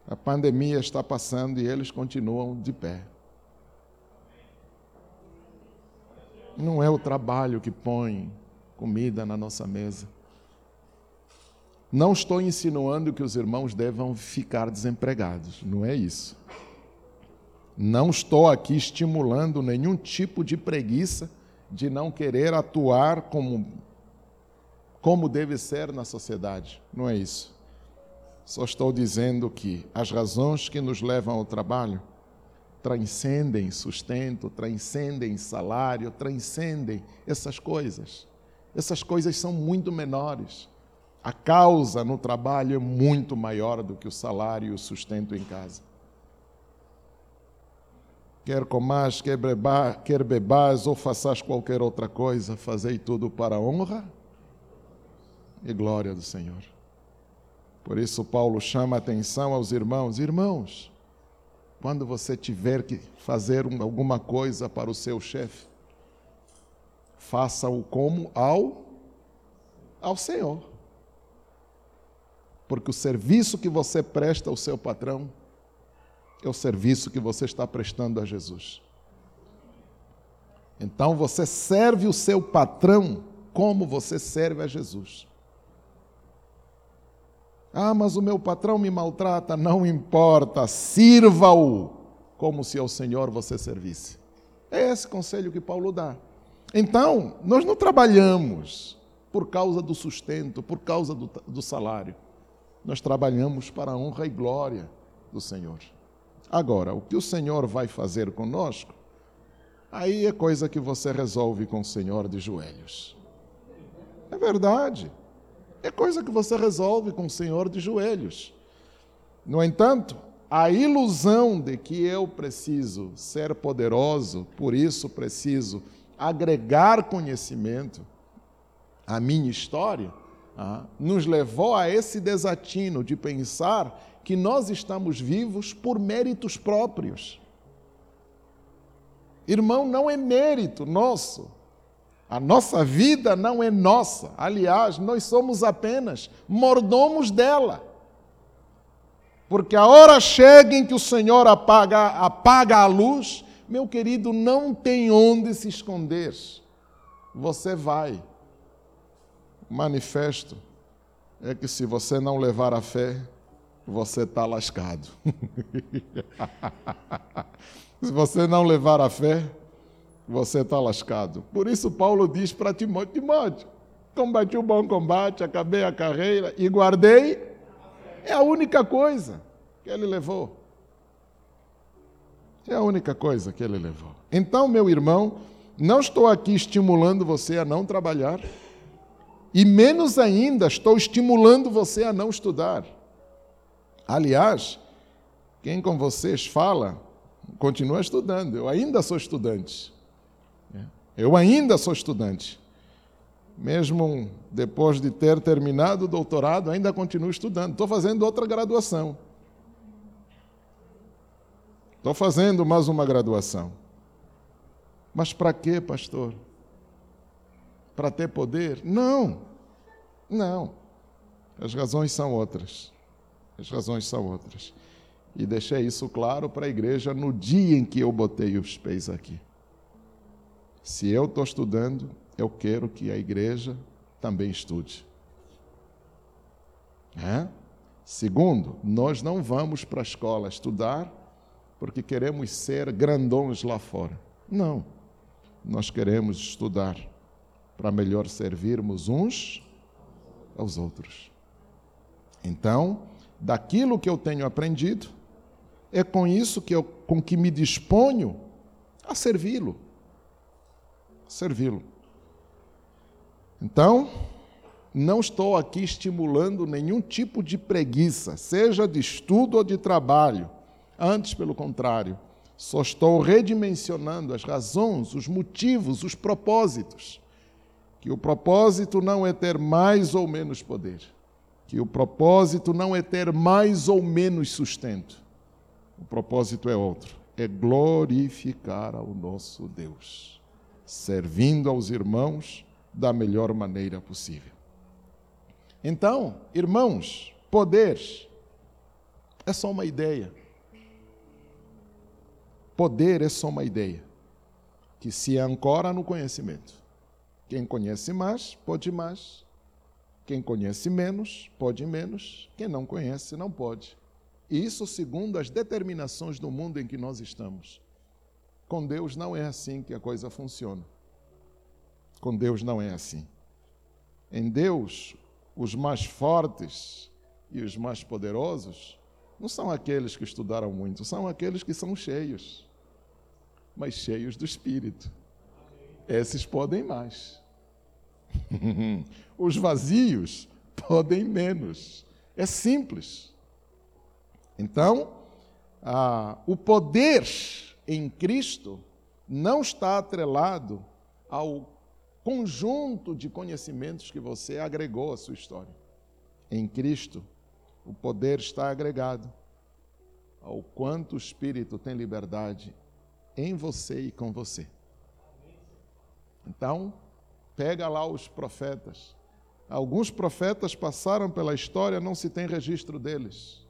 A pandemia está passando e eles continuam de pé. Não é o trabalho que põe comida na nossa mesa. Não estou insinuando que os irmãos devam ficar desempregados, não é isso. Não estou aqui estimulando nenhum tipo de preguiça de não querer atuar como, como deve ser na sociedade, não é isso. Só estou dizendo que as razões que nos levam ao trabalho transcendem sustento, transcendem salário, transcendem essas coisas. Essas coisas são muito menores. A causa no trabalho é muito maior do que o salário e o sustento em casa. Quer comais, quer, bebas, quer bebas ou faças qualquer outra coisa, fazei tudo para a honra e glória do Senhor. Por isso, Paulo chama a atenção aos irmãos: irmãos, quando você tiver que fazer alguma coisa para o seu chefe, faça-o como ao, ao Senhor. Porque o serviço que você presta ao seu patrão é o serviço que você está prestando a Jesus. Então você serve o seu patrão como você serve a Jesus. Ah, mas o meu patrão me maltrata. Não importa, sirva-o como se ao Senhor você servisse. É esse conselho que Paulo dá. Então, nós não trabalhamos por causa do sustento, por causa do, do salário. Nós trabalhamos para a honra e glória do Senhor. Agora, o que o Senhor vai fazer conosco, aí é coisa que você resolve com o Senhor de joelhos. É verdade. É coisa que você resolve com o Senhor de joelhos. No entanto, a ilusão de que eu preciso ser poderoso, por isso preciso agregar conhecimento à minha história, ah, nos levou a esse desatino de pensar que nós estamos vivos por méritos próprios. Irmão, não é mérito nosso. A nossa vida não é nossa. Aliás, nós somos apenas mordomos dela. Porque a hora chega em que o Senhor apaga, apaga a luz, meu querido, não tem onde se esconder. Você vai. Manifesto é que se você não levar a fé, você está lascado. se você não levar a fé, você está lascado. Por isso, Paulo diz para Timóteo: Timóteo, combati o bom combate, acabei a carreira e guardei. É a única coisa que ele levou. É a única coisa que ele levou. Então, meu irmão, não estou aqui estimulando você a não trabalhar, e menos ainda estou estimulando você a não estudar. Aliás, quem com vocês fala, continua estudando. Eu ainda sou estudante. Eu ainda sou estudante. Mesmo depois de ter terminado o doutorado, ainda continuo estudando. Estou fazendo outra graduação. Estou fazendo mais uma graduação. Mas para quê, pastor? Para ter poder? Não, não. As razões são outras. As razões são outras. E deixei isso claro para a igreja no dia em que eu botei os pés aqui. Se eu estou estudando, eu quero que a igreja também estude. É? Segundo, nós não vamos para a escola estudar porque queremos ser grandões lá fora. Não. Nós queremos estudar para melhor servirmos uns aos outros. Então, daquilo que eu tenho aprendido, é com isso que eu, com que me disponho a servi-lo servi-lo. Então, não estou aqui estimulando nenhum tipo de preguiça, seja de estudo ou de trabalho. Antes, pelo contrário, só estou redimensionando as razões, os motivos, os propósitos. Que o propósito não é ter mais ou menos poder. Que o propósito não é ter mais ou menos sustento. O propósito é outro: é glorificar ao nosso Deus servindo aos irmãos da melhor maneira possível. Então, irmãos, poder é só uma ideia. Poder é só uma ideia que se ancora no conhecimento. Quem conhece mais, pode mais. Quem conhece menos, pode menos. Quem não conhece, não pode. E isso segundo as determinações do mundo em que nós estamos. Com Deus não é assim que a coisa funciona. Com Deus não é assim. Em Deus, os mais fortes e os mais poderosos não são aqueles que estudaram muito, são aqueles que são cheios, mas cheios do Espírito. Esses podem mais. os vazios podem menos. É simples. Então, ah, o poder em Cristo não está atrelado ao conjunto de conhecimentos que você agregou à sua história. Em Cristo, o poder está agregado ao quanto o Espírito tem liberdade em você e com você. Então, pega lá os profetas. Alguns profetas passaram pela história, não se tem registro deles.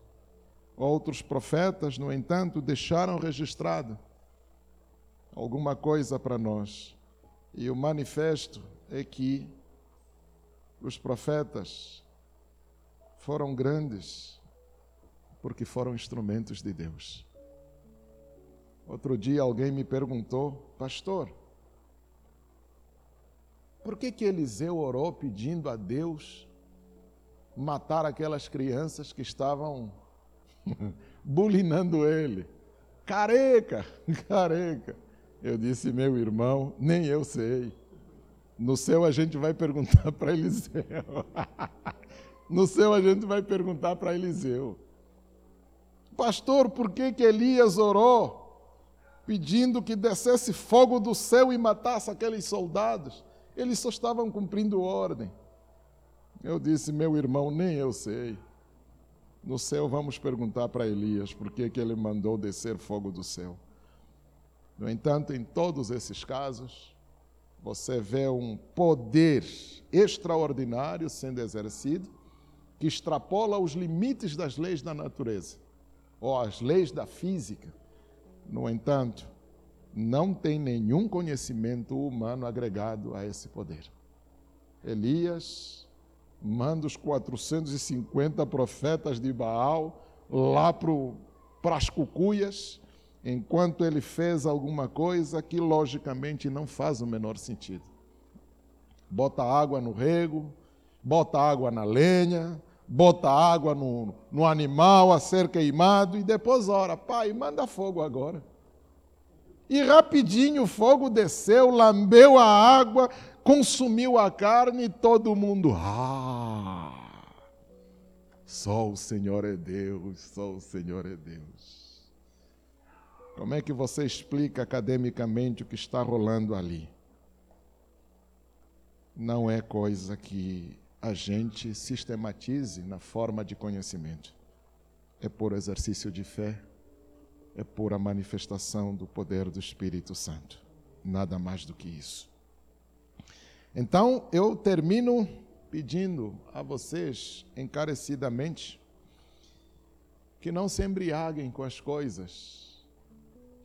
Outros profetas, no entanto, deixaram registrado alguma coisa para nós. E o manifesto é que os profetas foram grandes porque foram instrumentos de Deus. Outro dia alguém me perguntou, pastor, por que que Eliseu orou pedindo a Deus matar aquelas crianças que estavam bulinando ele? Careca, careca. Eu disse, meu irmão, nem eu sei. No céu a gente vai perguntar para Eliseu. no céu a gente vai perguntar para Eliseu. Pastor, por que, que Elias orou pedindo que descesse fogo do céu e matasse aqueles soldados? Eles só estavam cumprindo ordem. Eu disse, meu irmão, nem eu sei. No céu vamos perguntar para Elias por que, que ele mandou descer fogo do céu. No entanto, em todos esses casos, você vê um poder extraordinário sendo exercido que extrapola os limites das leis da natureza ou as leis da física. No entanto, não tem nenhum conhecimento humano agregado a esse poder. Elias manda os 450 profetas de Baal lá para as cucuias enquanto ele fez alguma coisa que logicamente não faz o menor sentido. Bota água no rego, bota água na lenha, bota água no, no animal a ser queimado e depois ora, pai, manda fogo agora. E rapidinho o fogo desceu, lambeu a água, consumiu a carne e todo mundo, ah, só o Senhor é Deus, só o Senhor é Deus. Como é que você explica academicamente o que está rolando ali? Não é coisa que a gente sistematize na forma de conhecimento. É por exercício de fé, é por a manifestação do poder do Espírito Santo. Nada mais do que isso. Então, eu termino pedindo a vocês encarecidamente que não se embriaguem com as coisas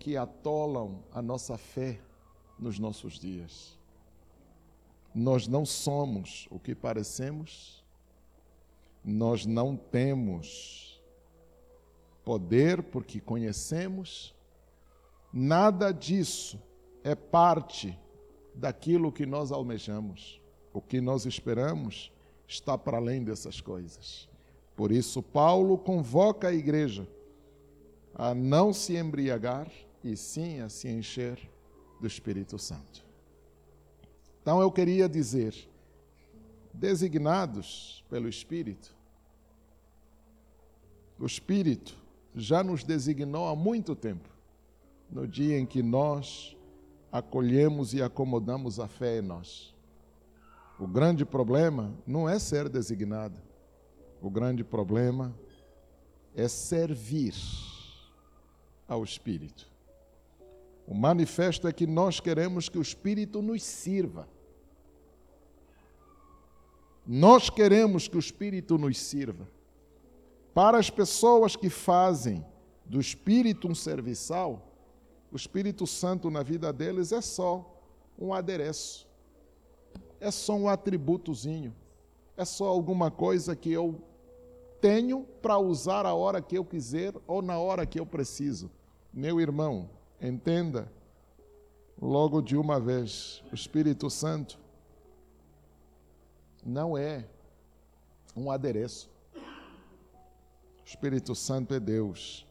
que atolam a nossa fé nos nossos dias. Nós não somos o que parecemos, nós não temos poder porque conhecemos, nada disso é parte daquilo que nós almejamos. O que nós esperamos está para além dessas coisas. Por isso, Paulo convoca a igreja a não se embriagar e sim a se encher do Espírito Santo. Então eu queria dizer, designados pelo Espírito, o Espírito já nos designou há muito tempo, no dia em que nós acolhemos e acomodamos a fé em nós. O grande problema não é ser designado, o grande problema é servir ao Espírito. O manifesto é que nós queremos que o Espírito nos sirva. Nós queremos que o Espírito nos sirva. Para as pessoas que fazem do Espírito um serviçal, o Espírito Santo na vida deles é só um adereço, é só um atributozinho, é só alguma coisa que eu tenho para usar a hora que eu quiser ou na hora que eu preciso. Meu irmão, Entenda, logo de uma vez, o Espírito Santo não é um adereço. O Espírito Santo é Deus.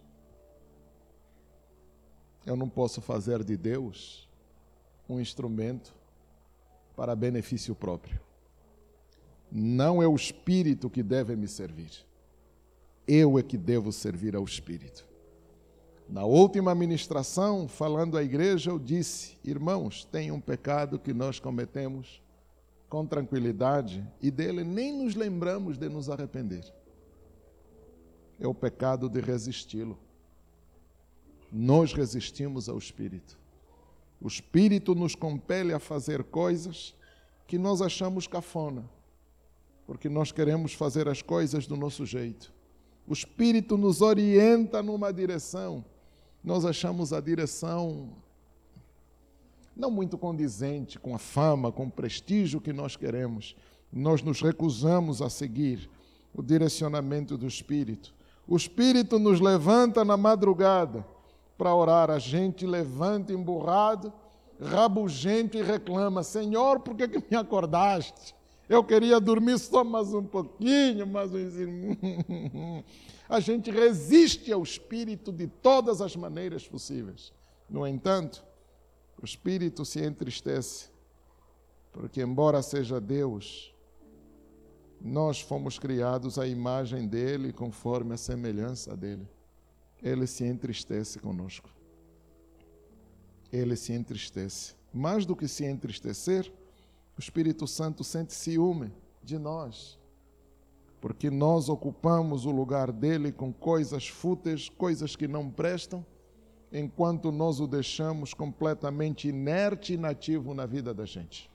Eu não posso fazer de Deus um instrumento para benefício próprio. Não é o Espírito que deve me servir. Eu é que devo servir ao Espírito. Na última ministração, falando à igreja, eu disse: irmãos, tem um pecado que nós cometemos com tranquilidade e dele nem nos lembramos de nos arrepender. É o pecado de resisti-lo. Nós resistimos ao Espírito. O Espírito nos compele a fazer coisas que nós achamos cafona, porque nós queremos fazer as coisas do nosso jeito. O Espírito nos orienta numa direção, nós achamos a direção não muito condizente com a fama, com o prestígio que nós queremos. Nós nos recusamos a seguir o direcionamento do Espírito. O Espírito nos levanta na madrugada para orar. A gente levanta emburrado, rabugento e reclama: Senhor, por que, que me acordaste? Eu queria dormir só mais um pouquinho, mais um. A gente resiste ao Espírito de todas as maneiras possíveis. No entanto, o espírito se entristece, porque, embora seja Deus, nós fomos criados à imagem dele, conforme a semelhança dele. Ele se entristece conosco. Ele se entristece. Mais do que se entristecer, o Espírito Santo sente ciúme de nós, porque nós ocupamos o lugar dele com coisas fúteis, coisas que não prestam enquanto nós o deixamos completamente inerte e inativo na vida da gente.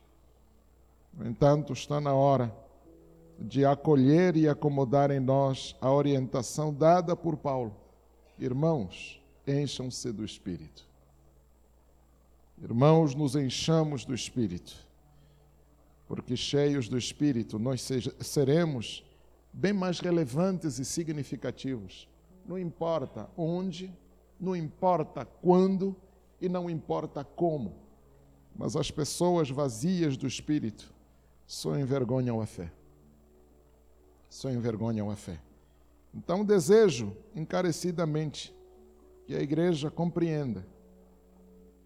No entanto, está na hora de acolher e acomodar em nós a orientação dada por Paulo. Irmãos, encham-se do Espírito. Irmãos, nos enchamos do Espírito, porque cheios do Espírito nós seremos bem mais relevantes e significativos. Não importa onde, não importa quando e não importa como, mas as pessoas vazias do espírito só envergonham a fé. Só envergonham a fé. Então desejo encarecidamente que a igreja compreenda.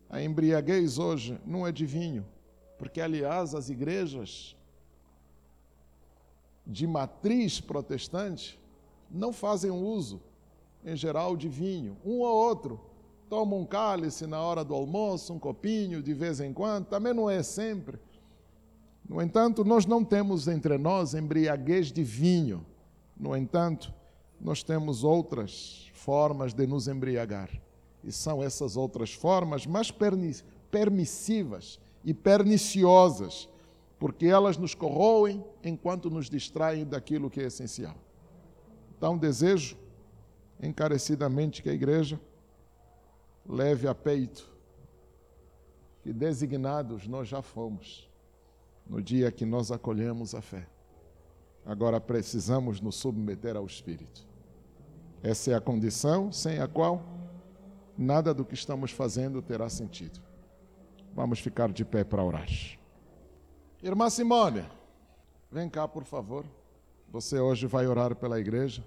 A embriaguez hoje não é de vinho, porque aliás as igrejas de matriz protestante não fazem uso em geral, de vinho. Um ou outro toma um cálice na hora do almoço, um copinho de vez em quando, também não é sempre. No entanto, nós não temos entre nós embriaguez de vinho. No entanto, nós temos outras formas de nos embriagar. E são essas outras formas mais permissivas e perniciosas, porque elas nos corroem enquanto nos distraem daquilo que é essencial. Então, desejo encarecidamente que a igreja leve a peito que designados nós já fomos no dia que nós acolhemos a fé. Agora precisamos nos submeter ao Espírito. Essa é a condição sem a qual nada do que estamos fazendo terá sentido. Vamos ficar de pé para orar. Irmã Simone, vem cá, por favor. Você hoje vai orar pela igreja?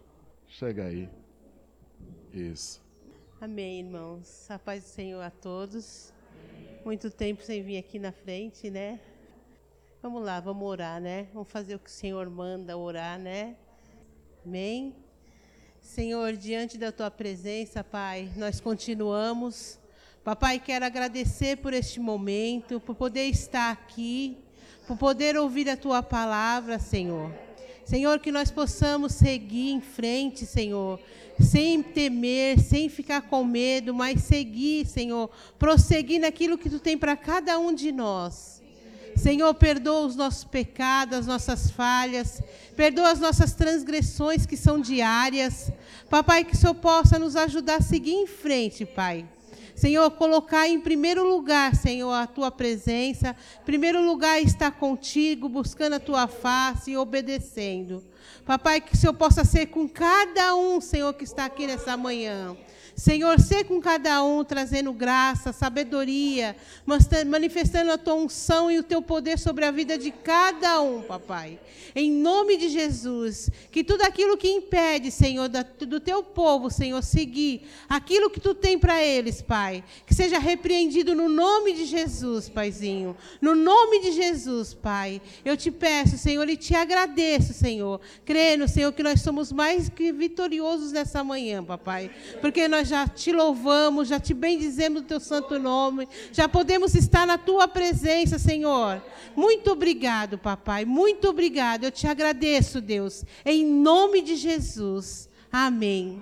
Chega aí. Isso. Amém, irmãos. A paz do Senhor a todos. Muito tempo sem vir aqui na frente, né? Vamos lá, vamos orar, né? Vamos fazer o que o Senhor manda orar, né? Amém. Senhor, diante da tua presença, Pai, nós continuamos. Papai, quero agradecer por este momento, por poder estar aqui, por poder ouvir a tua palavra, Senhor. Senhor, que nós possamos seguir em frente, Senhor, sem temer, sem ficar com medo, mas seguir, Senhor, prosseguir naquilo que tu tem para cada um de nós. Senhor, perdoa os nossos pecados, as nossas falhas, perdoa as nossas transgressões que são diárias. Papai, que o Senhor possa nos ajudar a seguir em frente, Pai. Senhor, colocar em primeiro lugar, Senhor, a tua presença, em primeiro lugar estar contigo, buscando a tua face e obedecendo. Papai, que o Senhor possa ser com cada um, Senhor, que está aqui nessa manhã. Senhor, ser com cada um, trazendo graça, sabedoria, manifestando a tua unção e o teu poder sobre a vida de cada um, papai. Em nome de Jesus, que tudo aquilo que impede, Senhor, do teu povo, Senhor, seguir aquilo que tu tem para eles, Pai Pai. Que seja repreendido no nome de Jesus, Paizinho. No nome de Jesus, Pai. Eu te peço, Senhor, e te agradeço, Senhor. Crendo, Senhor, que nós somos mais que vitoriosos nessa manhã, papai. Porque nós já te louvamos, já te bendizemos o teu santo nome. Já podemos estar na tua presença, Senhor. Muito obrigado, papai. Muito obrigado. Eu te agradeço, Deus. Em nome de Jesus. Amém.